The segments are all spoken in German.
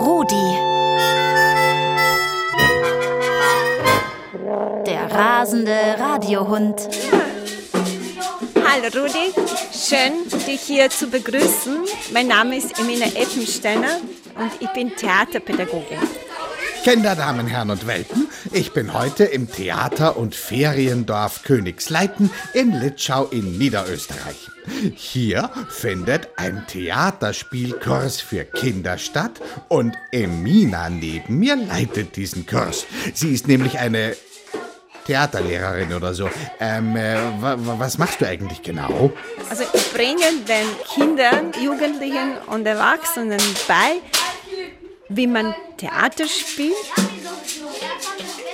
Rudi. Der rasende Radiohund. Hallo Rudi, schön dich hier zu begrüßen. Mein Name ist Emina Eppensteiner und ich bin Theaterpädagogin. Kinderdamen, Herren und Welpen, ich bin heute im Theater- und Feriendorf Königsleiten in Litschau in Niederösterreich. Hier findet ein Theaterspielkurs für Kinder statt und Emina neben mir leitet diesen Kurs. Sie ist nämlich eine Theaterlehrerin oder so. Ähm, äh, wa- wa- was machst du eigentlich genau? Also ich bringe den Kindern, Jugendlichen und Erwachsenen bei, wie man Theater spielt.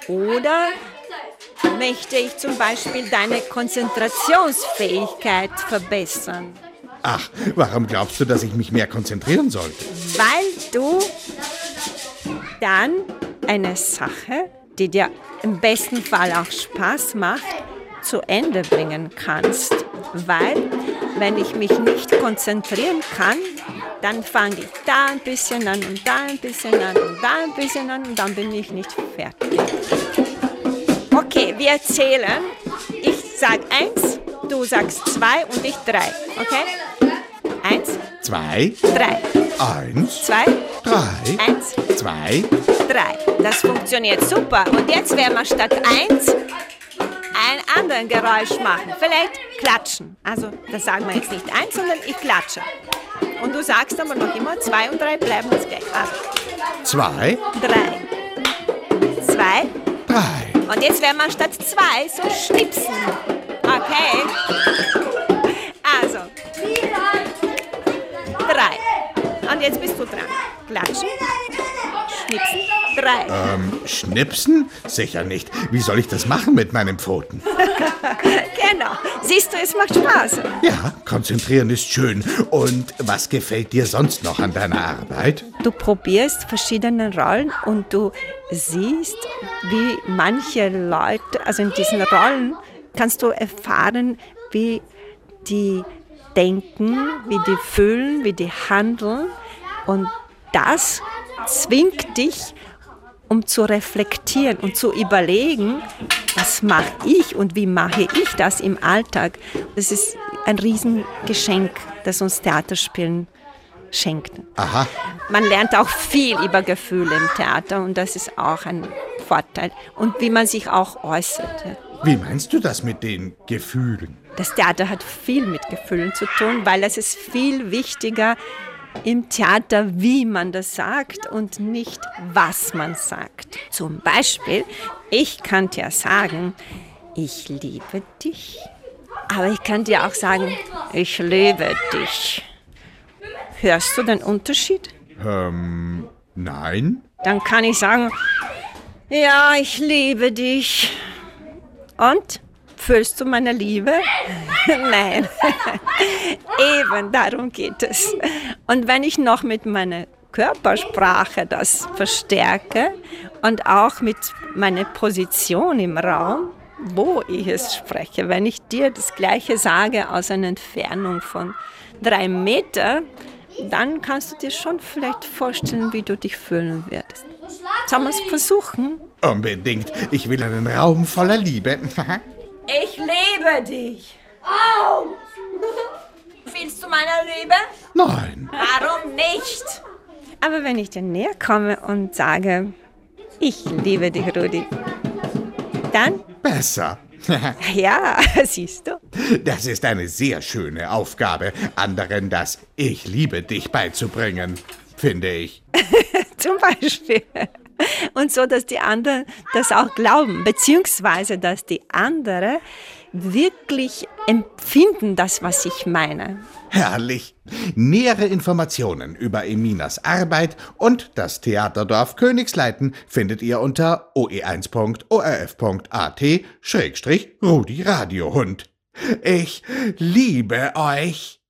Oder möchte ich zum Beispiel deine Konzentrationsfähigkeit verbessern, Ach, warum glaubst du, dass ich mich mehr konzentrieren sollte? weil du dann eine Sache, die dir im besten Fall auch Spaß macht, zu Ende bringen kannst. Weil, wenn ich mich nicht konzentrieren kann, dann fange ich da ein bisschen an und da ein bisschen an und da ein bisschen an und dann bin ich nicht fertig. Okay, wir zählen. Ich sag eins, du sagst zwei und ich drei. Okay? Eins, Zwei, drei, eins, zwei, drei, eins, zwei. drei. Das funktioniert super. Und jetzt werden wir statt eins ein anderes Geräusch machen. Vielleicht klatschen. Also, das sagen wir jetzt nicht eins, sondern ich klatsche. Und du sagst aber noch immer zwei und drei bleiben uns gleich. Also, Zwei, drei, zwei. drei. Und jetzt werden wir statt zwei so schnipsen. Okay? Also, drei. Und jetzt bist du dran. Klatschen, schnipsen, drei. Ähm, schnipsen? Sicher nicht. Wie soll ich das machen mit meinen Pfoten? Genau. Siehst du, es macht Spaß. Ja, konzentrieren ist schön. Und was gefällt dir sonst noch an deiner Arbeit? Du probierst verschiedene Rollen und du siehst, wie manche Leute, also in diesen Rollen kannst du erfahren, wie die denken, wie die fühlen, wie die handeln. Und das zwingt dich, um zu reflektieren und zu überlegen, was mache ich und wie mache ich das im Alltag. Das ist ein Riesengeschenk, das uns Theaterspielen schenkt. Aha, Man lernt auch viel über Gefühle im Theater und das ist auch ein Vorteil. Und wie man sich auch äußert. wie meinst du das mit den Gefühlen? Das Theater hat viel mit Gefühlen zu tun, weil es ist viel wichtiger im Theater, wie man das sagt und nicht, was man sagt. Zum Beispiel, ich kann dir sagen, ich liebe dich, aber ich kann dir auch sagen, ich liebe dich. Hörst du den Unterschied? Ähm, nein? Dann kann ich sagen, ja, ich liebe dich. Und? Fühlst du meine Liebe? Nein. Eben, darum geht es. Und wenn ich noch mit meiner Körpersprache das verstärke und auch mit meiner Position im Raum, wo ich es spreche, wenn ich dir das Gleiche sage aus einer Entfernung von drei Meter, dann kannst du dir schon vielleicht vorstellen, wie du dich fühlen wirst. Sollen wir es versuchen? Unbedingt. Ich will einen Raum voller Liebe. Ich liebe dich. Au! Fühlst du meine Liebe? nein. Warum nicht? Aber wenn ich dir näher komme und sage, ich liebe dich, Rudi, dann, Besser. ja, siehst du. Das ist eine sehr schöne Aufgabe, anderen das Ich liebe dich beizubringen, finde ich. Zum Beispiel. Und so, dass die anderen das auch glauben, beziehungsweise dass die anderen wirklich empfinden, das, was ich meine. Herrlich. Nähere Informationen über Eminas Arbeit und das Theaterdorf Königsleiten findet ihr unter oe1.orf.at-rudi Radiohund. Ich liebe euch.